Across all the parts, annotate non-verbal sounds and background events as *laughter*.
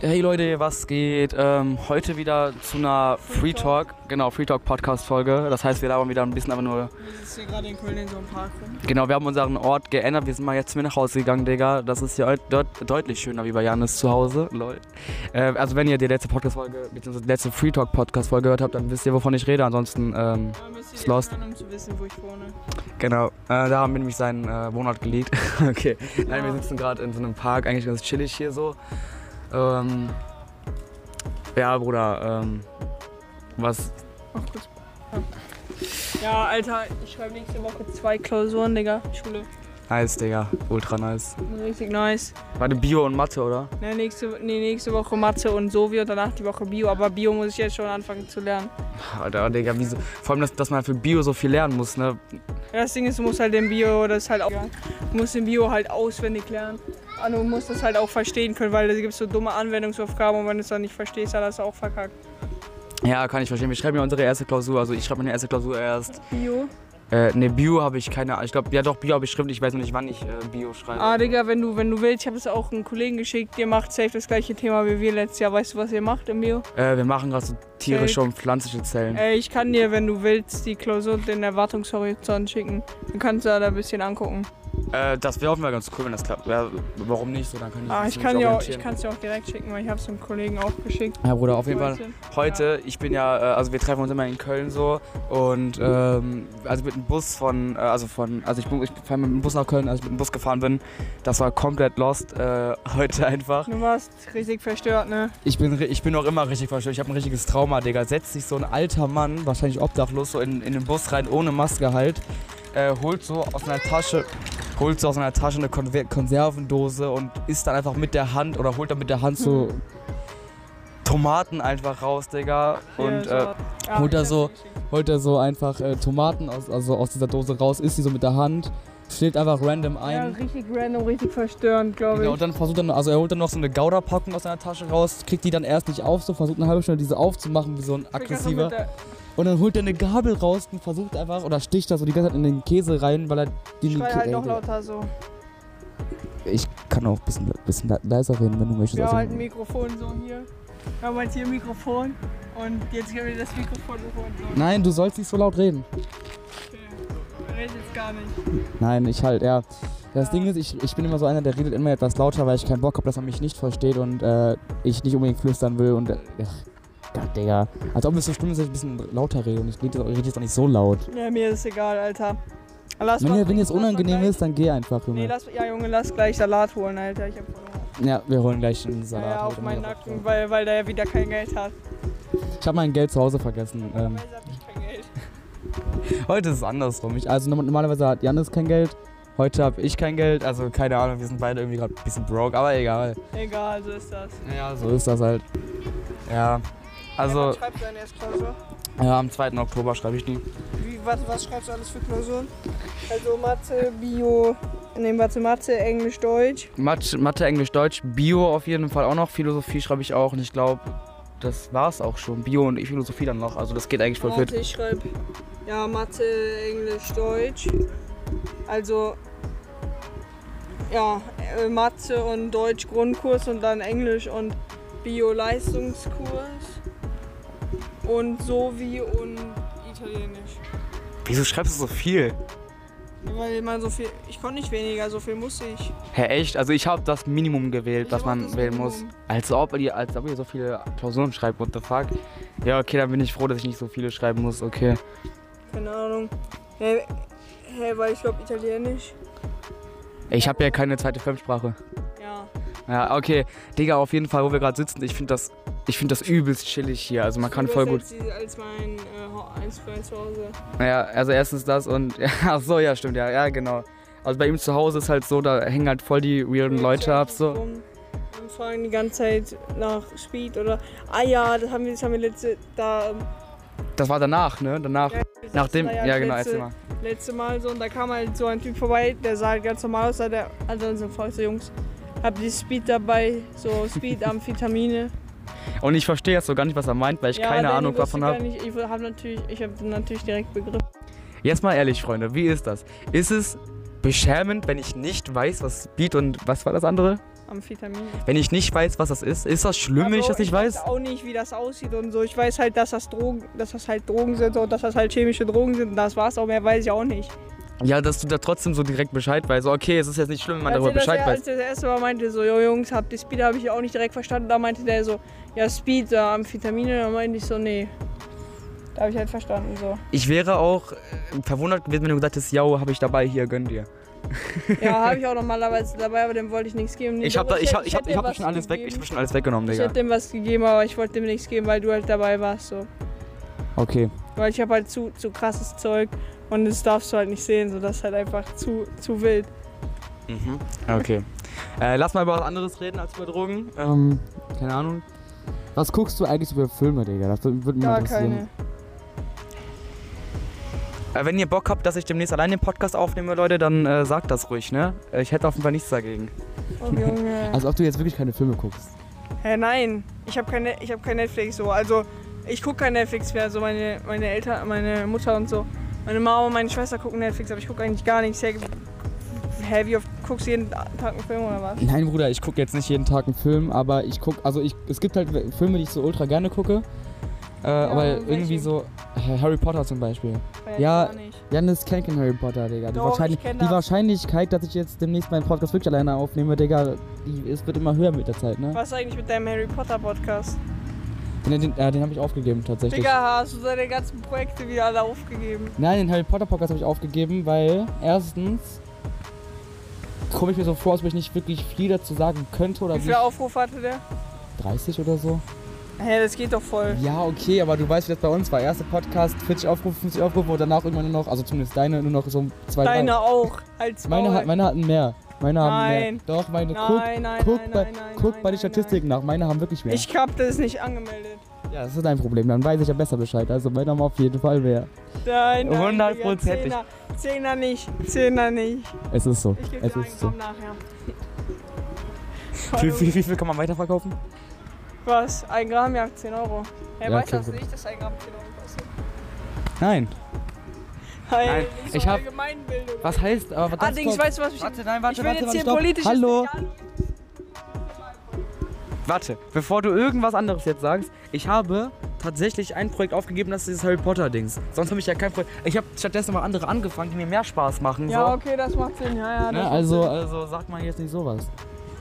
Hey Leute, was geht? Ähm, heute wieder zu einer Free Talk, genau, Free Talk Podcast Folge. Das heißt, wir labern wieder ein bisschen aber nur. Wir sitzen hier gerade in Köln in so einem Park rum. Genau, wir haben unseren Ort geändert. Wir sind mal jetzt mit nach Hause gegangen, Digga. Das ist ja deut deutlich schöner wie bei Janis zu Hause. Lol. Äh, also, wenn ihr die letzte Podcast-Folge, beziehungsweise die letzte Free Talk Podcast-Folge gehört habt, dann wisst ihr, wovon ich rede. Ansonsten, ähm, Ja, Ist lost. hören, um zu wissen, wo ich wohne. genau, äh, da haben wir nämlich seinen äh, Wohnort gelegt. *laughs* okay. Nein, wir sitzen gerade in so einem Park, eigentlich ganz chillig hier so. Ähm, ja, Bruder, ähm, was Ach, kurz. Ja, Alter, ich schreibe nächste Woche zwei Klausuren, Digga. Schule. Nice, Digga. Ultra nice. Richtig nice. Warte, Bio und Mathe, oder? Ne, nächste, nee, nächste Woche Mathe und Sovi und danach die Woche Bio. Aber Bio muss ich jetzt schon anfangen zu lernen. Alter, Digga, wieso? Vor allem, dass, dass man für Bio so viel lernen muss, ne? Ja, das Ding ist, du musst halt den Bio, das ist halt auch, du musst den Bio halt auswendig lernen. Und du musst das halt auch verstehen können, weil da gibt so dumme Anwendungsaufgaben und wenn du es dann nicht verstehst, dann hast du auch verkackt. Ja, kann ich verstehen. Wir schreiben ja unsere erste Klausur. Also ich schreibe meine erste Klausur erst. Bio? Äh, ne, Bio habe ich keine Ahnung. Ich glaube, ja doch, Bio habe ich schriftlich. Ich weiß noch nicht, wann ich äh, Bio schreibe. Ah, Digga, wenn du, wenn du willst, ich habe es auch einem Kollegen geschickt, ihr macht safe das gleiche Thema wie wir letztes Jahr. Weißt du, was ihr macht im Bio? Äh, wir machen gerade so tierische und pflanzliche Zellen. Äh, ich kann dir, wenn du willst, die Klausur und den Erwartungshorizont schicken. Dann kannst du da ein bisschen angucken. Äh, das wäre auch mal ganz cool, wenn das klappt. Ja, warum nicht? So, dann kann ich, Ah, ich kann dir auch, ich kann es dir auch direkt schicken, weil ich habe es einem Kollegen auch geschickt. Ja, Bruder, auf jeden Fall. Heute. Heute, ich bin ja, äh, also wir treffen uns immer in Köln so und ähm, also mit dem Bus von, äh, also von, also ich, ich fahre mit dem Bus nach Köln, als ich mit dem Bus gefahren bin, das war komplett lost äh, *laughs* heute einfach. Du warst richtig verstört, ne? Ich bin, ich bin auch immer richtig verstört, ich habe ein richtiges Trauma, Digga. Setzt sich so ein alter Mann, wahrscheinlich obdachlos, so in, in den Bus rein, ohne Maske halt, äh, holt so aus einer Tasche, holt so aus einer Tasche eine Konver Konservendose und isst dann einfach mit der Hand oder holt dann mit der Hand so Tomaten einfach raus, Digga. Und äh, so. Ja, holt er ich so- holt er so einfach äh, Tomaten aus, also aus dieser Dose raus, isst die so mit der Hand, schlägt einfach random Ja, ein. richtig random, richtig verstörend, glaube Genau, ich. und dann versucht er, also er holt dann noch so eine Gouda-Packung aus seiner Tasche raus, kriegt die dann erst nicht auf, so versucht eine halbe Stunde diese aufzumachen wie so ein aggressiver. Und dann holt er eine Gabel raus und versucht einfach, oder sticht da so die ganze Zeit in den Käse rein, weil er die Schrei halt noch lauter so. Ich kann auch ein bisschen, bisschen leiser reden, wenn du möchtest. Wir haben Also, halt ein Mikrofon so hier. Wir haben halt hier ein Mikrofon und jetzt können wir das Mikrofon so. Nein, du sollst nicht so laut reden. Okay. Red jetzt gar nicht. Nein, ich halt, ja. Das Ja. Ding ist, ich, ich bin immer so einer, der redet immer etwas lauter, weil ich keinen Bock habe, dass man mich nicht versteht und äh, ich nicht unbedingt flüstern will und. Äh, Gott, Digga. Als ob es so schlimm ist, dass ich ein bisschen lauter rede und ich rede jetzt auch nicht so laut. Ja, mir ist egal, Alter. Lass Wenn dir, mal unangenehm ist, dann geh einfach, Junge. Nee, lass, ja, Junge, lass gleich Salat holen, Alter. Ich hab ja, wir holen gleich einen Salat. Ja, auf heute meinen. Nacken, weil, weil der ja wieder kein Geld hat. Ich habe mein Geld zu Hause vergessen. Ähm, *laughs* heute ist es andersrum. Ich, also norm- normalerweise hat Janis kein Geld. Heute habe ich kein Geld. Also keine Ahnung, wir sind beide irgendwie gerade ein bisschen broke, aber egal. Egal, so ist das. Ja, so ist das halt. Ja. Also, schreibst du deine erste Klausur? ja, am 2. Oktober schreibe ich die. Wie, was, was schreibst du alles für Klausuren? Also Mathe, Bio, nee, warte, Mathe, Englisch, Deutsch. Mathe, Mathe, Englisch, Deutsch, Bio auf jeden Fall auch noch. Philosophie schreibe ich auch und ich glaube, das war's auch schon. Bio und Philosophie dann noch. Also das geht eigentlich voll fit. Ich schreibe ja Mathe, Englisch, Deutsch. Also ja, äh, Mathe und Deutsch Grundkurs und dann Englisch und Bio Leistungskurs und Sovi und Italienisch. Wieso schreibst du so viel? Weil man so viel, ich konnte nicht weniger, so viel musste ich. Hä, echt? Also ich habe das Minimum gewählt, Ich was man wählen Minimum. muss. Als ob, ihr, als ob ihr so viele Klausuren schreibt, what the fuck? Ja, okay, dann bin ich froh, dass ich nicht so viele schreiben muss, okay. Keine Ahnung. Hä, hä weil ich glaube Italienisch. Ich habe ja keine zweite Fremdsprache. Ja. Ja, okay. Digga, auf jeden Fall, wo wir gerade sitzen, ich finde das, ich find das übelst chillig hier. Also man kann voll gut. Als, als mein äh, Hau- eins für eins zu Hause. Ja, also erstens das und. *laughs* Ach so, ja, stimmt, ja, ja, genau. Also bei ihm zu Hause ist halt so, da hängen halt voll die weirden Leute ab, so. Und fragen die ganze Zeit nach Speed oder. Ah ja, das haben wir, das haben wir letzte. Da, ähm, Das war danach, ne? Danach. Ja, Nachdem. da Ja, genau, letzte, mal. letzte Mal so und da kam halt so ein Typ vorbei, der sah halt ganz normal aus, der, also unsere Freunde, so Jungs, hab die Speed dabei, so Speed, Amphetamine. *laughs* Und ich verstehe jetzt so gar nicht, was er meint, weil ich ja, keine Ahnung davon habe. Ich habe natürlich, ich habe natürlich direkt begriffen. Jetzt mal ehrlich, Freunde, wie ist das? Ist es beschämend, wenn ich nicht weiß, was Speed und was war das andere? Amphetamine. Wenn ich nicht weiß, was das ist, ist das schlimm, wenn ich Also, das nicht weiß weiß? auch nicht, wie das aussieht und so. Ich weiß halt, dass das Drogen, dass das halt Drogen sind und dass das halt chemische Drogen sind. Und das war's auch, mehr weiß ich auch nicht. Ja, dass du da trotzdem so direkt Bescheid weißt. Okay, es ist jetzt nicht schlimm, wenn man als, darüber er Bescheid als weiß. er das erste Mal meinte, so, jo Jungs, habt ihr Speed, habe ich auch nicht direkt verstanden. Da meinte der so, ja Speed, da Amphetamine. Da meinte ich so, nee. Da habe ich halt verstanden, so. Ich wäre auch äh, verwundert gewesen, wenn du gesagt hättest, ja, habe ich dabei, hier, gönn dir. *laughs* Ja, habe ich auch normalerweise dabei, aber dem wollte ich nichts geben. Ich habe ich hab, ich hab, ich hab schon alles weg, ich hab schon alles weggenommen, Ich Digga. hätte dem was gegeben, aber ich wollte dem nichts geben, weil du halt dabei warst, so. Okay. Weil ich habe halt zu, zu krasses Zeug und das darfst du halt nicht sehen, so das ist halt einfach zu, zu wild. Mhm. Okay. Äh, lass mal über was anderes reden als über Drogen. Ähm, keine Ahnung. Was guckst du eigentlich über Filme, Digga? Das würde mich Gar keine. Äh, wenn ihr Bock habt, dass ich demnächst allein den Podcast aufnehme, Leute, dann äh, sagt das ruhig, ne? Äh, Ich hätte auf jeden Fall nichts dagegen. Oh, Junge. *laughs* Also ob du jetzt wirklich keine Filme guckst. Hä, nein, ich habe keine, ich habe kein Netflix so. Also ich gucke kein Netflix mehr. So meine, meine Eltern, meine Mutter und so. Meine Mama und meine Schwester gucken Netflix, aber ich gucke eigentlich gar nichts. Hä, wie oft guckst du jeden Tag einen Film oder was? Nein, Bruder, ich gucke jetzt nicht jeden Tag einen Film, aber ich gucke, also ich, es gibt halt Filme, die ich so ultra gerne gucke. Äh, aber welche? irgendwie so äh, Harry Potter zum Beispiel. Ja. Janis kennt keinen Harry Potter, Digga. Die, Doch, Wahrscheinlich, ich kenn die. Wahrscheinlichkeit, dass ich jetzt demnächst meinen Podcast wirklich alleine aufnehme, Digga, die, es wird immer höher mit der Zeit, ne? Was ist eigentlich mit deinem Harry Potter Podcast? Den, den, äh, den habe ich aufgegeben tatsächlich. Digga, hast du deine ganzen Projekte wieder alle aufgegeben? Nein, den Harry Potter Podcast habe ich aufgegeben, weil erstens komme ich mir so vor, als ob ich nicht wirklich viel dazu sagen könnte oder Wie viele Aufrufe hatte der? 30 oder so. Hä, das geht doch voll. Ja, okay, aber du weißt, wie das bei uns war. Erster Podcast, 40 Aufrufe, 50 Aufrufe und danach irgendwann nur noch, also zumindest deine, nur noch so zwei, Deine drei. auch. Als Meine, meine hatten mehr. Meine haben mehr. Nein. Doch, meine, Nein, guck, nein, guck, nein, bei, nein, nein, guck nein, bei den nein, Statistiken nach. Meine haben wirklich mehr. Ich hab das nicht angemeldet. ja, das ist dein Problem. Dann weiß ich ja besser Bescheid. Also meine haben auf jeden Fall mehr. Nein, nein, Hundertprozentig. Digga, Zehner, nicht. Zehner nicht. Es ist so. Ich gebe Es ist so. Gramm nachher. Wie, wie, wie viel kann man weiterverkaufen? Was? Ein Gramm, ja, 10 Euro. Hey, Ja, weißt du okay, das nicht, dass ein Gramm 10 Euro kostet? Nein. Nein, ich hab-. Was heißt, aber Ah, Dings, weißt du, was ich... Warte, nein, ich warte, will warte, jetzt warte, hier politisch... Hallo. Warte, bevor du irgendwas anderes jetzt sagst, ich habe tatsächlich ein Projekt aufgegeben, das ist dieses Harry Potter Dings. Sonst habe ich ja kein Projekt. Ich habe stattdessen mal andere angefangen, die mir mehr Spaß machen. Ja, so. okay, das macht Sinn. Ja, ja, Ne, also, Sinn. also sagt man jetzt nicht sowas.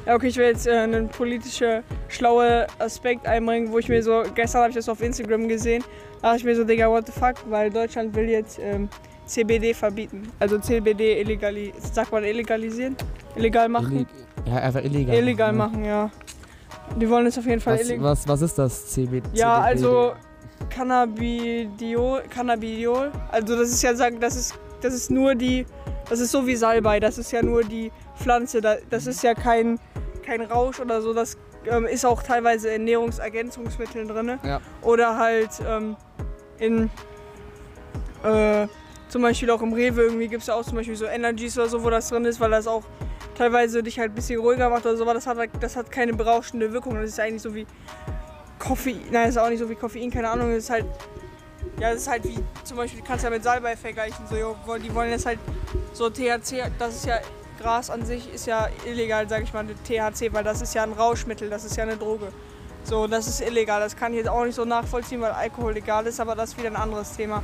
Ja, okay, ich will jetzt äh, einen politischen, schlauen Aspekt einbringen, wo ich mir so, gestern habe ich das auf Instagram gesehen, da dachte ich mir so, Digga, what the fuck, weil Deutschland will jetzt ähm, CBD verbieten. Also CBD illegali sagt man illegalisieren? Illegal machen? Illeg ja, einfach illegal. Illegal ne? machen, ja. Die wollen es auf jeden Fall Was, illegal. was, was ist das CBD? Ja, also Cannabidiol, Cannabidiol, also das ist ja sagen, das ist das ist nur die das ist so wie Salbei, das ist ja nur die Pflanze, da- das ist ja kein kein Rausch oder so, das ähm, ist auch teilweise in Ernährungsergänzungsmitteln drin. Ja. Oder halt ähm, in äh, zum Beispiel auch im Rewe irgendwie gibt es ja auch zum Beispiel so Energies oder so, wo das drin ist, weil das auch teilweise dich halt ein bisschen ruhiger macht oder so, aber das hat, halt- das hat keine berauschende Wirkung. Das ist eigentlich so wie Koffein, nein, das ist auch nicht so wie Koffein, keine Ahnung, das ist halt, ja, das ist halt wie, zum Beispiel, du kannst ja mit Salbei vergleichen, so, jo, die wollen jetzt halt so THC, das ist ja, Gras an sich ist ja illegal, sag ich mal, THC, weil das ist ja ein Rauschmittel, das ist ja eine Droge. So, das ist illegal, das kann ich jetzt auch nicht so nachvollziehen, weil Alkohol legal ist, aber das ist wieder ein anderes Thema.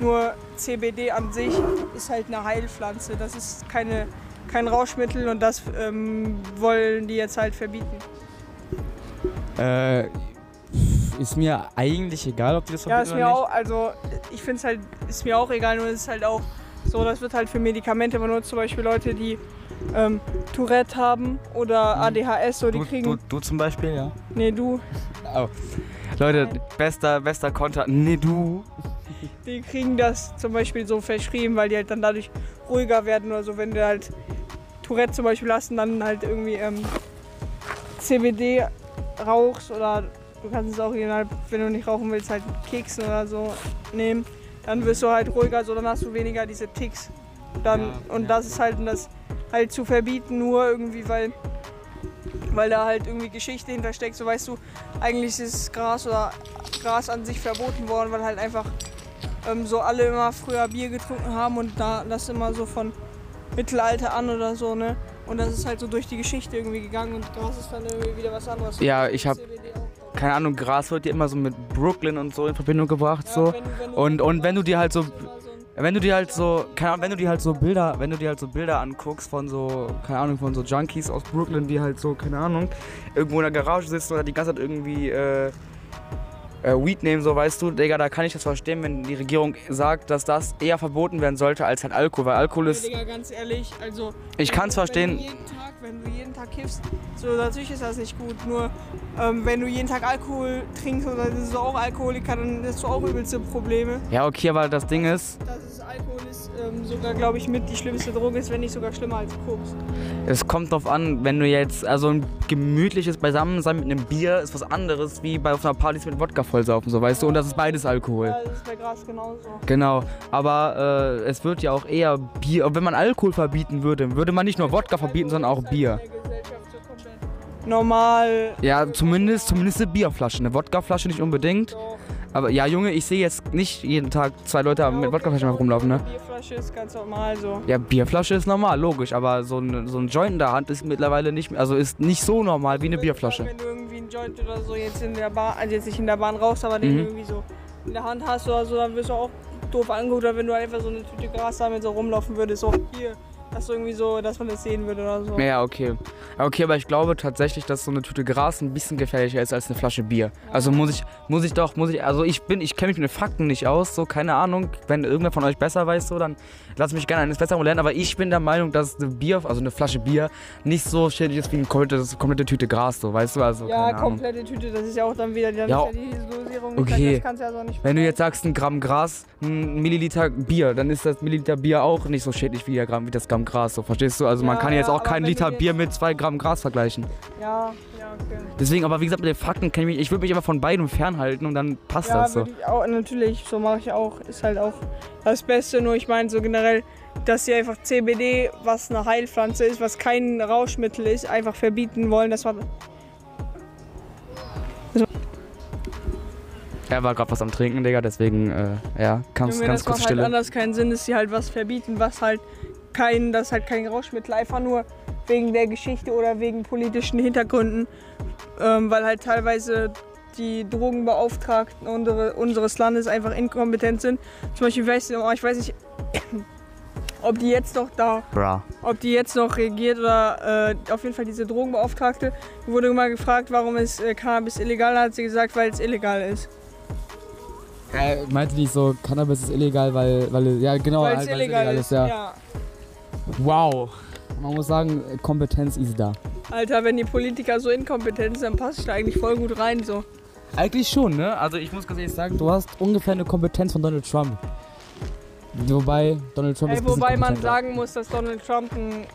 Nur CBD an sich ist halt eine Heilpflanze, das ist keine, kein Rauschmittel und das ähm, wollen die jetzt halt verbieten. Äh, ist mir eigentlich egal, ob die das Ja, verbieten ist oder mir nicht. auch, also ich finde es halt, ist mir auch egal, nur es ist halt auch so, das wird halt für Medikamente benutzt, zum Beispiel Leute, die ähm, Tourette haben oder ADHS, so die Du, kriegen. du, du zum Beispiel, ja. Nee, du, *laughs* Leute, Nein. bester, bester Konter. Nee, du. Die kriegen das zum Beispiel so verschrieben, weil die halt dann dadurch ruhiger werden oder so, wenn du halt Tourette zum Beispiel hast und dann halt irgendwie ähm, CBD rauchst oder du kannst es auch original, wenn du nicht rauchen willst, halt Keksen oder so nehmen, dann wirst du halt ruhiger, so dann hast du weniger diese Ticks. Dann, Ja, und ja. das ist halt das halt zu verbieten, nur irgendwie, weil, weil da halt irgendwie Geschichte hintersteckt. So weißt du, eigentlich ist Gras oder Gras an sich verboten worden, weil halt einfach ähm, so alle immer früher Bier getrunken haben und da das immer so von Mittelalter an oder so, ne? Und das ist halt so durch die Geschichte irgendwie gegangen und Gras ist dann irgendwie wieder was anderes. Ja, ich hab- CBD auch. Keine Ahnung, Gras wird dir immer so mit Brooklyn und so in Verbindung gebracht. Ja, so. wenn wenn Und- und wenn du dir halt so- Wenn du dir halt so, keine Ahnung, wenn du dir halt so Bilder, wenn du dir halt so Bilder anguckst von so, keine Ahnung, von so Junkies aus Brooklyn, die halt so, keine Ahnung, irgendwo in der Garage sitzen oder die ganze Zeit irgendwie äh, äh, Weed nehmen, so weißt du, Digga, da kann ich das verstehen, wenn die Regierung sagt, dass das eher verboten werden sollte als halt Alkohol, weil Alkohol ist, Digga, ganz ehrlich, also. ich kann's du- verstehen. Jeden Tag, wenn du jeden Tag kiffst, so natürlich ist das nicht gut. Nur ähm, wenn du jeden Tag Alkohol trinkst oder bist du auch Alkoholiker, dann hast du auch übelste Probleme. Ja, okay, aber das Ding ist, Das ist Alkohol ist ähm, sogar, glaube ich, mit die schlimmste Droge ist, wenn nicht sogar schlimmer als Koks. es kommt drauf an, wenn du jetzt, also ein gemütliches Beisammensein mit einem Bier ist was anderes, wie bei auf einer Party mit Wodka vollsaufen, so weißt du, und das ist beides Alkohol. Ja, das ist bei Gras genauso. Genau, aber äh, es wird ja auch eher Bier. Wenn man Alkohol verbieten würde, würde man nicht nur Wodka verbieten, sondern auch Bier. Normal. Ja, zumindest, zumindest eine Bierflasche. Eine Wodkaflasche nicht unbedingt. Doch. Aber ja, Junge, ich sehe jetzt nicht jeden Tag zwei Leute Ja, mit okay, Wodkaflaschen doch, rumlaufen, ne? Bierflasche ist ganz normal so. Ja, Bierflasche ist normal, logisch, aber so ein, so ein Joint in der Hand ist mittlerweile nicht mehr, also ist nicht so normal wie eine Bierflasche. Wenn du Joint oder so jetzt in der Bahn, also jetzt nicht in der Bahn rauchst, aber den Mhm. irgendwie so in der Hand hast oder so, dann wirst du auch doof angeguckt, oder wenn du einfach so eine Tüte Gras damit so rumlaufen würdest, so hier, dass du irgendwie so, dass man das sehen würde oder so. Ja, okay. Okay, aber ich glaube tatsächlich, dass so eine Tüte Gras ein bisschen gefährlicher ist als eine Flasche Bier. Also muss ich, muss ich doch, muss ich, also ich bin, ich kenne mich mit den Fakten nicht aus, so keine Ahnung. Wenn irgendwer von euch besser weiß, so, dann lasst mich gerne eines Besseren lernen. Aber ich bin der Meinung, dass eine Bier, also eine Flasche Bier, nicht so schädlich ist wie eine komplette, eine komplette Tüte Gras, so, weißt du? Also, ja, keine Ahnung. komplette Tüte, das ist ja auch dann wieder dann Ja, die Dosierung. okay. Das kannst du ja so nicht Wenn du jetzt sagst, ein Gramm Gras, ein Milliliter Bier, dann ist das Milliliter Bier auch nicht so schädlich wie, der Gramm, wie das Gramm Gras, so, verstehst du? Also man Ja, kann jetzt auch wenn Liter Bier mit zwei Gramm Gras vergleichen. Ja, ja, okay. Deswegen, aber wie gesagt, mit den Fakten kenne ich mich, ich würde mich immer von beidem fernhalten und dann passt Ja, das so. ich auch, natürlich, so mache ich auch. Ist halt auch das Beste, nur ich meine so generell, dass sie einfach CBD, was eine Heilpflanze ist, was kein Rauschmittel ist, einfach verbieten wollen. Das war Er war gerade was am Trinken, Digga, deswegen, äh, ja, ganz, Junge, ganz das kurz macht halt Stille. anders keinen Sinn, dass sie halt was verbieten, was halt kein, das halt kein Rauschmittel, einfach nur wegen der Geschichte oder wegen politischen Hintergründen, ähm, weil halt teilweise die Drogenbeauftragten unsere, unseres Landes einfach inkompetent sind. Zum Beispiel, ich weiß, nicht- ich weiß nicht, ob die jetzt noch da Bra. ob die jetzt noch regiert oder äh, auf jeden Fall diese Drogenbeauftragte. Wurde mal gefragt, warum ist äh, Cannabis illegal, hat sie gesagt, weil es illegal ist. Äh, meinte die so, Cannabis ist illegal, weil, weil ja genau, weil halt, es illegal, ist. ja. ja. Wow. Man muss sagen, Kompetenz ist da. Alter, wenn die Politiker so inkompetent sind, dann passe ich da eigentlich voll gut rein so. Eigentlich schon, ne? Also ich muss ganz ehrlich sagen, du hast ungefähr eine Kompetenz von Donald Trump. Wobei Donald Trump ist Ey, ein bisschen wobei man sagen muss, dass Donald Trump ein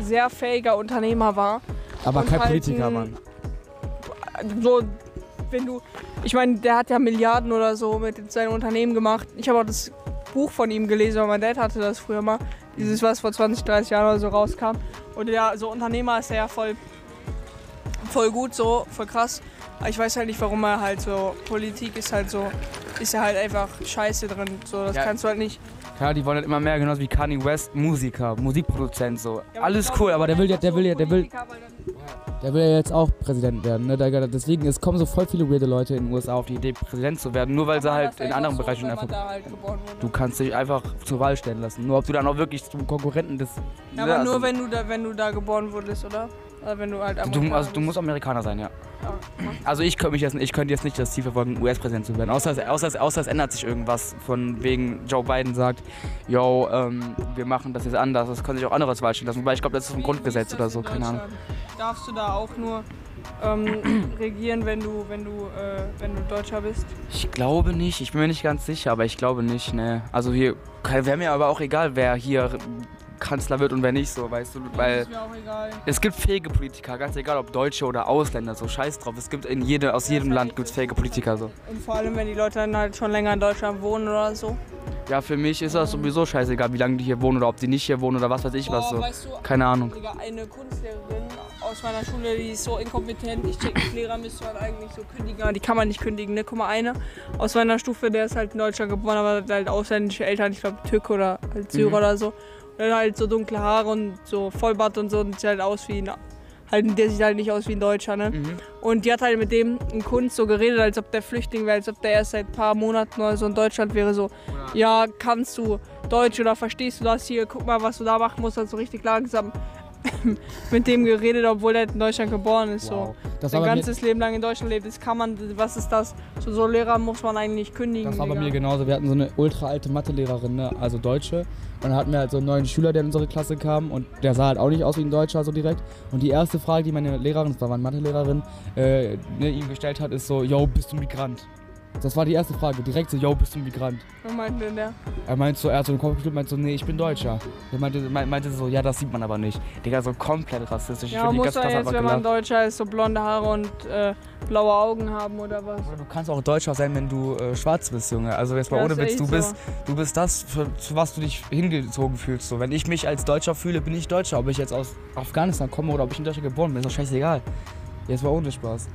sehr fähiger Unternehmer war. Aber kein halt Politiker, Mann. So, wenn du. Ich meine, der hat ja Milliarden oder so mit seinem Unternehmen gemacht. Ich habe auch das Buch von ihm gelesen, weil mein Dad hatte das früher mal. Dieses, was vor 20, 30 Jahren oder so rauskam. Und ja, so Unternehmer ist er ja voll, voll gut, so, voll krass. Aber ich weiß halt nicht, warum er halt so. Politik ist halt so. Ist er halt einfach scheiße drin. So, das Ja. kannst du halt nicht. Ja, die wollen halt immer mehr, genauso wie Kanye West, Musiker, Musikproduzent, so. Ja, Alles cool, aber der will ja, der will ja, der will, der will ja jetzt auch Präsident werden, ne? Deswegen, es kommen so voll viele weirde Leute in den USA auf die Idee, Präsident zu werden, nur weil sie halt in anderen so, Bereichen einfach. halt wurde. Du kannst dich einfach zur Wahl stellen lassen. Nur ob du dann auch wirklich zum Konkurrenten des. Ja, ne, aber also- nur wenn du da, wenn du da geboren wurdest, oder? Oder wenn du halt Du, also du musst Amerikaner sein, ja. Also ich könnte mich jetzt, ich könnte jetzt nicht das Ziel verfolgen, US-Präsident zu werden. Außer, außer, außer es ändert sich irgendwas, von wegen Joe Biden sagt, yo, ähm, wir machen das jetzt anders. Das können sich auch andere zur Wahl stellen lassen. Wobei ich glaube, das ist Wie- Grundgesetz oder so, in keine Ahnung. Darfst du da auch nur ähm, *clears throat* regieren, wenn du, wenn du, äh, wenn du Deutscher bist? Ich glaube nicht, ich bin mir nicht ganz sicher, aber ich glaube nicht, ne. Also hier, wäre mir aber auch egal, wer hier Kanzler wird und wer nicht so, weißt du, weil es gibt fähige Politiker, ganz egal ob Deutsche oder Ausländer, so scheiß drauf. Es gibt in jede, aus jedem Land gibt es fähige Politiker so. Und vor allem, wenn die Leute dann halt schon länger in Deutschland wohnen oder so. Ja, für mich ist das sowieso scheißegal, wie lange die hier wohnen oder ob die nicht hier wohnen oder was weiß ich was Boah, so. weißt du, Keine Ahnung. Digga, eine Kunstlehrerin aus meiner Schule, die ist so inkompetent. Ich check, Lehrer müsste man eigentlich so kündigen, die kann man nicht kündigen. Ne? Guck mal, eine aus meiner Stufe, der ist halt in Deutschland geboren, aber hat halt ausländische Eltern, ich glaube Türk oder halt Syrer Mhm. oder so. Hat halt so dunkle Haare und so Vollbart und so und sieht halt aus wie ein, halt, der sieht halt nicht aus wie ein Deutscher, ne? Mhm. Und die hat halt mit dem in Kunst so geredet, als ob der Flüchtling wäre, als ob der erst seit ein paar Monaten oder so in Deutschland wäre. So, ja, kannst du Deutsch oder verstehst du das hier? Guck mal, was du da machen musst. Halt so richtig langsam *laughs* mit dem geredet, obwohl er in Deutschland geboren ist. Wow. So. Sein ganzes Leben lang in Deutschland lebt. Das kann man, was ist das? So, so Lehrer muss man eigentlich kündigen. das war bei Digga. mir genauso. Wir hatten so eine ultra alte Mathelehrerin, ne? also Deutsche. Und dann hatten wir halt so einen neuen Schüler, der in unsere Klasse kam und der sah halt auch nicht aus wie ein Deutscher so direkt. Und die erste Frage, die meine Lehrerin, das war meine Mathelehrerin, äh, ne, ihm gestellt hat, ist so, yo, bist du Migrant? Das war die erste Frage, direkt so, yo, bist du Migrant? Was meint denn der? Er meinte so, er hat so den Kopf geschüttelt, meinte so, nee, ich bin Deutscher. Er meinte, me- meinte so, ja, das sieht man aber nicht. Digga, so komplett rassistisch. Ja, ich muss das man jetzt, wenn man. Deutscher ist, so blonde Haare und äh, blaue Augen haben oder was? Du kannst auch Deutscher sein, wenn du äh, schwarz bist, Junge. Also jetzt mal Ja, ohne Witz, du so. bist, du bist das, für, zu was du dich hingezogen fühlst. So, wenn ich mich als Deutscher fühle, bin ich Deutscher. Ob ich jetzt aus Afghanistan komme oder ob ich in Deutschland geboren bin, ist doch scheißegal. Jetzt mal ohne Spaß.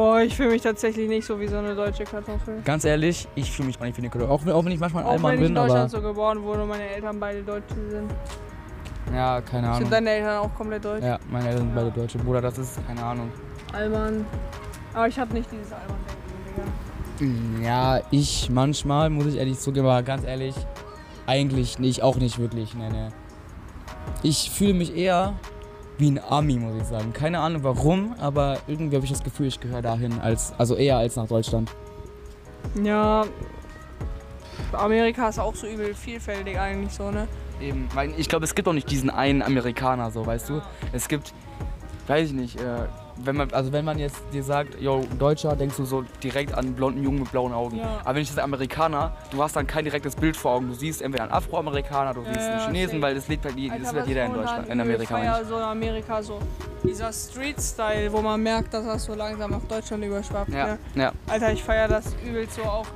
Boah, ich fühle mich tatsächlich nicht so wie so eine deutsche Kartoffel. Ganz ehrlich, ich fühle mich auch nicht wie eine Kartoffel. Auch, wenn- auch wenn ich manchmal ein Auch Allmann wenn ich in bin, aber. Deutschland so geboren wurde und meine Eltern beide Deutsche sind. Ja, keine Sind Ahnung. deine Eltern auch komplett deutsch? Ja, meine Eltern sind Ja. beide Deutsche. Bruder, das ist, keine Ahnung. Alman. Aber ich habe nicht dieses Alman-Denken, Digga. Ja, ich manchmal, muss ich ehrlich zugeben, aber ganz ehrlich, eigentlich nicht, auch nicht wirklich, ne, ne. Ich fühle mich eher wie ein Ami, muss ich sagen. Keine Ahnung warum, aber irgendwie habe ich das Gefühl, ich gehöre dahin, als, also eher als nach Deutschland. Ja. Amerika ist auch so übel vielfältig eigentlich so, ne? Eben, weil ich glaube, es gibt auch nicht diesen einen Amerikaner, so, weißt du? Es gibt, weiß ich nicht, äh, wenn man, also wenn man jetzt dir sagt, yo, Deutscher, denkst du so direkt an einen blonden Jungen mit blauen Augen. Ja. Aber wenn ich das Amerikaner, du hast dann kein direktes Bild vor Augen. Du siehst entweder einen Afroamerikaner, du Ja, siehst einen ja, Chinesen, safe. weil das lebt halt, die- das was jeder in Deutschland, in Amerika. meine so in Amerika so dieser Street-Style, wo man merkt, dass das so langsam auf Deutschland überschwappt. Ja, Ne? ja. Alter, ich feiere das übelst so auch,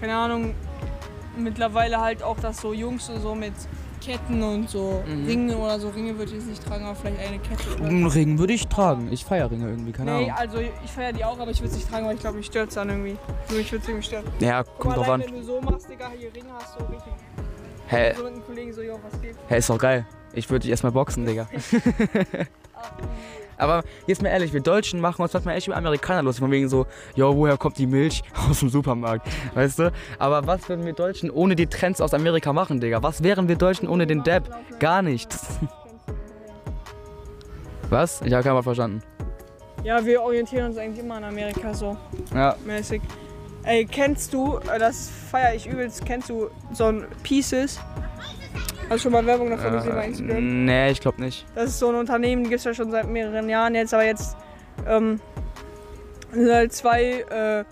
keine Ahnung, mittlerweile halt auch, dass so Jungs so mit Ketten und so Mhm. Ringe oder so, Ringe würde ich jetzt nicht tragen, aber vielleicht eine Kette. Oder Einen Ring würde ich tragen. Ich feiere Ringe irgendwie, keine Nee, Ahnung. also ich feiere die auch, aber ich würde es nicht tragen, weil ich glaube, mich stört es dann irgendwie. So, ich würde es irgendwie stören. Ja, kommt drauf an. wenn du so machst, Digga, hier Ringe hast, so richtig. Hä, So mit einem Kollegen so, jo, was geht? hä, ist doch geil. Ich würde dich erstmal boxen, Digga. *laughs* Aber jetzt mal ehrlich, wir Deutschen machen uns manchmal echt über Amerikaner lustig. Von wegen so, yo, woher kommt die Milch? *laughs* Aus dem Supermarkt. Weißt du? Aber was würden wir Deutschen ohne die Trends aus Amerika machen, Digga? Was wären wir Deutschen ohne den Depp? Gar nichts. *laughs* Was? Ich habe keinen Mal verstanden. Ja, wir orientieren uns eigentlich immer an Amerika so Ja. mäßig. Ey, kennst du, äh, das feiere ich übelst, kennst du so ein Pieces? Hast du schon mal Werbung davon gesehen bei Äh, Instagram? nee, ich glaube nicht. Das ist so ein Unternehmen, die gibt es ja schon seit mehreren Jahren jetzt, aber jetzt ähm, sind halt zwei äh,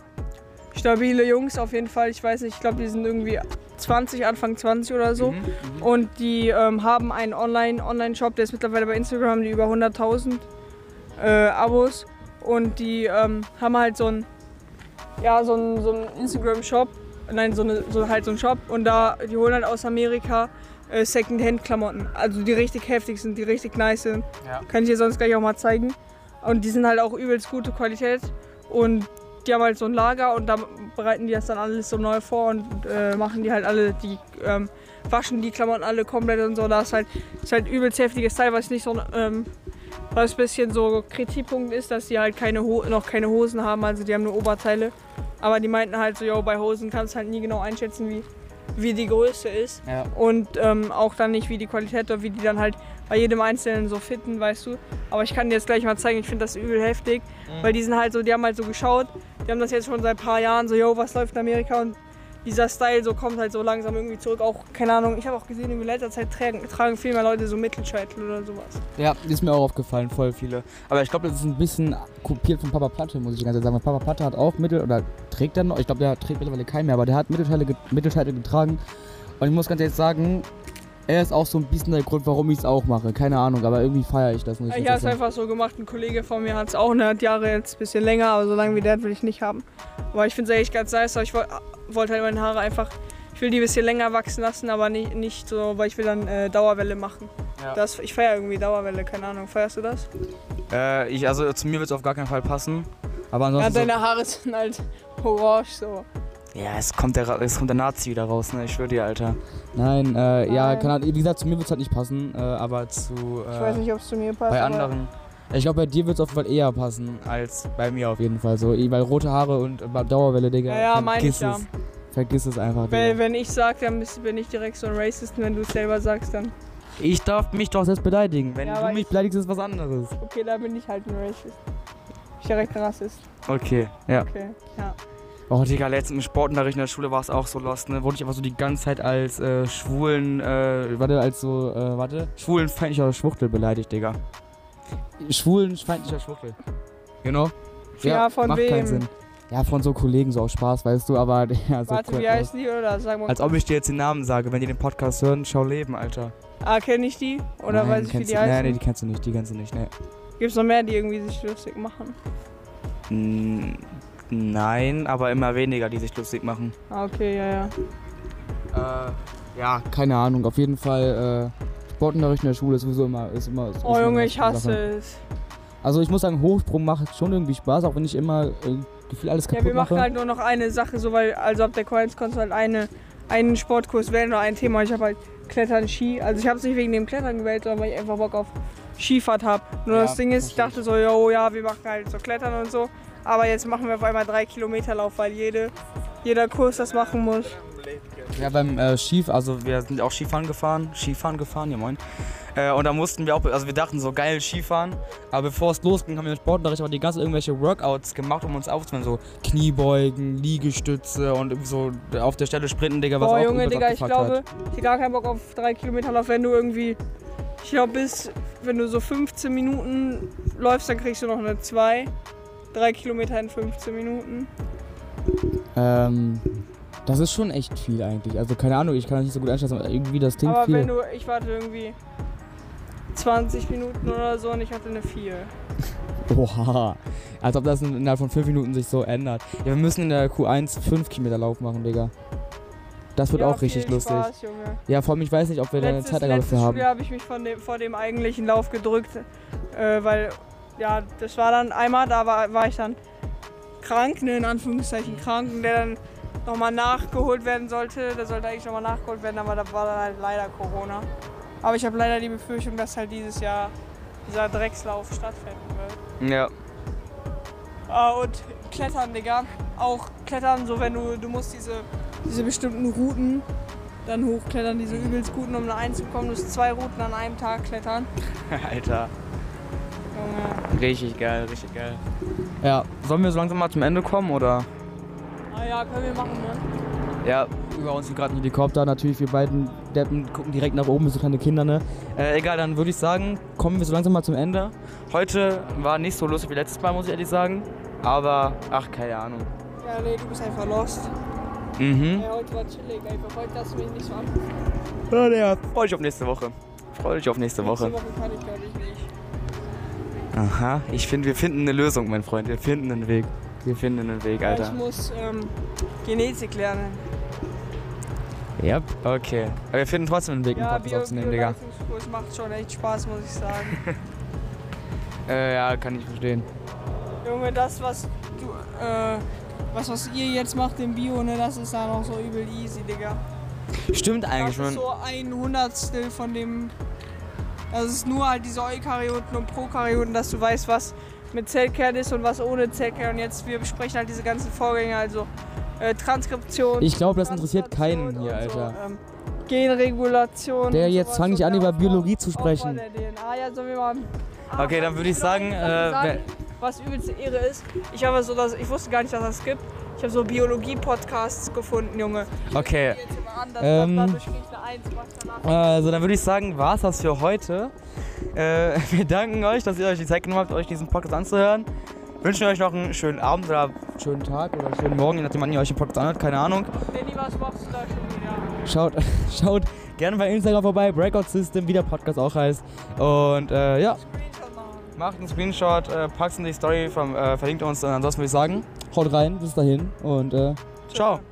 stabile Jungs auf jeden Fall. Ich weiß nicht, ich glaube, die sind irgendwie 20, Anfang 20 oder so. Mhm, mhm. Und die ähm, haben einen Online- Online-Shop, der ist mittlerweile bei Instagram, haben die über 100.000 äh, Abos. Und die ähm, haben halt so einen ja, so so Instagram-Shop, nein, so, eine, so halt so einen Shop. Und da, die holen halt aus Amerika äh, Second-Hand-Klamotten. Also die richtig heftig sind, die richtig nice sind. Ja. Kann ich dir sonst gleich auch mal zeigen. Und die sind halt auch übelst gute Qualität. Und die haben halt so ein Lager und da bereiten die das dann alles so neu vor und äh, machen die halt alle, die ähm, waschen die Klamotten alle komplett und so. Da ist halt, ist halt übelst heftiges Teil, was nicht so ähm, was ein bisschen so Kritikpunkt ist, dass die halt keine Ho noch keine Hosen haben, also die haben nur Oberteile. Aber die meinten halt so, yo, bei Hosen kannst du halt nie genau einschätzen, wie, wie die Größe ist. Ja. Und ähm, auch dann nicht, wie die Qualität oder wie die dann halt bei jedem Einzelnen so fitten, weißt du. Aber ich kann dir jetzt gleich mal zeigen, ich finde das übel heftig, weil die sind halt so, die haben halt so geschaut, die haben das jetzt schon seit ein paar Jahren so, yo, was läuft in Amerika und dieser Style so kommt halt so langsam irgendwie zurück. Auch, keine Ahnung, ich habe auch gesehen, in letzter Zeit tragen, tragen viel mehr Leute so Mittelscheitel oder sowas. Ja, ist mir auch aufgefallen, voll viele. Aber ich glaube, das ist ein bisschen kopiert von Papa Platte, muss ich ganz ehrlich sagen. Papa Platte hat auch Mittel, oder trägt er noch, ich glaube, der trägt mittlerweile keinen mehr, aber der hat Mittelscheitel, Mittelscheitel getragen. Und ich muss ganz ehrlich sagen, er ist auch so ein bisschen der Grund, warum ich es auch mache. Keine Ahnung, aber irgendwie feiere ich das, muss ich habe es einfach so gemacht. Ein Kollege von mir hat es auch 100 Jahre, jetzt ein bisschen länger, aber so lange wie der hat, will ich nicht haben. Aber ich finde es eigentlich ganz nice. aber Ich woll- wollte halt meine Haare einfach, ich will die ein bisschen länger wachsen lassen, aber nicht, nicht so, weil ich will dann äh, Dauerwelle machen. Ja. Das, ich feiere irgendwie Dauerwelle, keine Ahnung. Feierst du das? Äh, ich, also zu mir wird es auf gar keinen Fall passen. Aber Ja, ansonsten. so, deine Haare sind halt orange so. Ja, es kommt der, es kommt der Nazi wieder raus, ne? Ich schwöre dir, Alter. Nein, äh, ja, Nein. keine Ahnung. Wie gesagt, zu mir wird es halt nicht passen, äh, aber zu. Äh, Ich weiß nicht, ob es zu mir passt. bei aber- anderen. Ich glaube, bei dir wird es auf jeden Fall eher passen als bei mir auf jeden Fall. So, weil rote Haare und äh, Dauerwelle, Digga. Ja, ja, meine ich vergiss ja. es. Vergiss es einfach, Weil, Digga. wenn ich sag, dann bin ich direkt so ein Racist. Wenn du es selber sagst, dann. Ich darf mich doch selbst beleidigen. Wenn Ja, du mich ich- beleidigst, ist was anderes. Okay, da bin ich halt ein Racist. Ich direkt ein Rassist. Okay, ja. Okay, ja. Oh, Digga, letztens im Sportunterricht in der Schule war es auch so lost, ne? Wurde ich einfach so die ganze Zeit als äh, schwulen, äh, warte, als so, äh, warte, schwulenfeindlicher Schwuchtel beleidigt, Digga. Schwulenfeindlicher Schwuchtel. You know? Ja, von macht wem? keinen Sinn. Ja, von so Kollegen, so aus Spaß, weißt du, aber *laughs* ja, so Warte, cool wie heißen die oder sag mal. Als ob ich dir jetzt den Namen sage, wenn die den Podcast hören, schau leben, Alter. ah, kenne ich die? Oder Nein, weiß ich, wie die du, heißen? Nee, nee, die kennst du nicht, die kennst du nicht, ne. Gibt's noch mehr, die irgendwie sich lustig machen? Mm, Nein, aber immer weniger, die sich lustig machen. Ah, okay, ja, ja. Äh, ja, keine Ahnung. Auf jeden Fall, äh, Sportunterricht in der Schule ist sowieso immer. Ist immer ist Oh immer Junge, ich hasse Sache. es. Also, ich muss sagen, Hochsprung macht schon irgendwie Spaß, auch wenn ich immer äh, gefühlt alles Ja, kaputt wir machen mache. halt nur noch eine Sache, so weil, also ab der Coins konntest du halt eine, einen Sportkurs wählen oder ein Thema. Ich habe halt Klettern, Ski. Also ich habe es nicht wegen dem Klettern gewählt, sondern weil ich einfach Bock auf Skifahrt habe. Nur Ja, das Ding ist, ich dachte so, yo, ja, wir machen halt so Klettern und so. Aber jetzt machen wir auf einmal drei Kilometer Lauf, weil jede, jeder Kurs das machen muss. Ja, beim äh, Skif, also wir sind auch Skifahren gefahren. Skifahren gefahren, ja moin. Äh, und da mussten wir auch, also wir dachten so geil Skifahren. Aber bevor es losging, haben wir im Sportunterricht aber die ganzen irgendwelche Workouts gemacht, um uns aufzunehmen. So Kniebeugen, Liegestütze und so auf der Stelle sprinten, Digga, was Boah, auch Junge, Digga, ich glaube, hat. ich hab gar keinen Bock auf drei Kilometer Lauf, wenn du irgendwie, ich glaube, bis, wenn du so 15 Minuten läufst, dann kriegst du noch eine 2. Drei Kilometer in 15 Minuten. Ähm, das ist schon echt viel eigentlich. Also keine Ahnung, ich kann das nicht so gut einschätzen, aber irgendwie das klingt Aber viel. wenn du, ich warte irgendwie 20 Minuten oder so und ich hatte eine 4. Oha. Als ob das in- innerhalb von 5 Minuten sich so ändert. Ja, wir müssen in der Q1 5 Kilometer Lauf machen, Digga. Das wird ja, auch richtig lustig. Spaß, Junge. Ja, vor allem, ich weiß nicht, ob wir da eine Letztes, Zeitangabe letztes für haben. Schuljahr habe ich mich von dem, vor dem eigentlichen Lauf gedrückt, äh, weil, ja, das war dann einmal, da war, war ich dann krank, ne, in Anführungszeichen krank, und der dann nochmal nachgeholt werden sollte. Der sollte eigentlich nochmal nachgeholt werden, aber da war dann halt leider Corona. Aber ich habe leider die Befürchtung, dass halt dieses Jahr dieser Dreckslauf stattfinden wird. Ja. Ah, und Klettern, Digga. Auch Klettern, so wenn du, du musst diese, diese bestimmten Routen dann hochklettern, diese übelst guten, um eine einzukommen. Du musst zwei Routen an einem Tag klettern. *laughs* Alter. Richtig geil, richtig geil. Ja, sollen wir so langsam mal zum Ende kommen, oder? Ah ja, können wir machen, ne? Ja, über uns hier gerade ein Helikopter. Natürlich, wir beiden Deppen gucken direkt nach oben, wie so kleine Kinder, ne? Äh, egal, dann würde ich sagen, kommen wir so langsam mal zum Ende. Heute war nicht so lustig wie letztes Mal, muss ich ehrlich sagen. Aber, ach, keine Ahnung. Ja, nee, du bist einfach lost. Mhm. Ja, heute war chillig einfach. Heute hast du mich nicht so an. Ja, ja. Freu dich auf nächste Woche. Freu dich auf nächste Woche. Nächste Woche kann ich, glaube ich, nicht. Aha, ich finde, wir finden eine Lösung, mein Freund. Wir finden einen Weg. Wir finden einen Weg, Alter. ich muss ähm, Genetik lernen. Ja, okay. Aber wir finden trotzdem einen Weg, einen Ja, Podcast Bio aufzunehmen, Digga. Bioleistungskurs macht schon echt Spaß, muss ich sagen. *laughs* Äh, ja, kann ich verstehen. Junge, das, was du, äh, was, was ihr jetzt macht im Bio, ne, das ist ja noch so übel easy, Digga. Stimmt eigentlich, Das ist man. so ein Hundertstel von dem. Das ist nur halt diese Eukaryoten und Prokaryoten, dass du weißt, was mit Zellkern ist und was ohne Zellkern. Und jetzt, wir besprechen halt diese ganzen Vorgänge, also äh, Transkription. Ich glaube, das interessiert keinen hier, und so, Alter. ähm, Genregulation. Der jetzt sowas fang nicht und an, über Biologie zu sprechen. DNA. Ja, sollen wir mal. Okay, dann würde ich sagen, äh, sagen, was übelste Ehre ist. Ich habe so das, ich wusste gar nicht, dass das gibt. Ich habe so Biologie-Podcasts gefunden, Junge. Okay. Jetzt immer an, dass Ähm. Also, dann würde ich sagen, war es das für heute. Äh, *laughs* wir danken euch, dass ihr euch die Zeit genommen habt, euch diesen Podcast anzuhören. Wünschen euch noch einen schönen Abend oder schönen Tag oder schönen Morgen, je nachdem, wann ihr euch den Podcast anhört. Keine Ahnung. Danny, was machst du da schon wieder? Schaut, *laughs* schaut gerne bei Instagram vorbei, Breakout System, wie der Podcast auch heißt. Und äh, ja, macht einen Screenshot, äh, packt in die Story, vom, äh, verlinkt uns. Und ansonsten würde ich sagen, haut rein, bis dahin und äh, ciao. Ciao.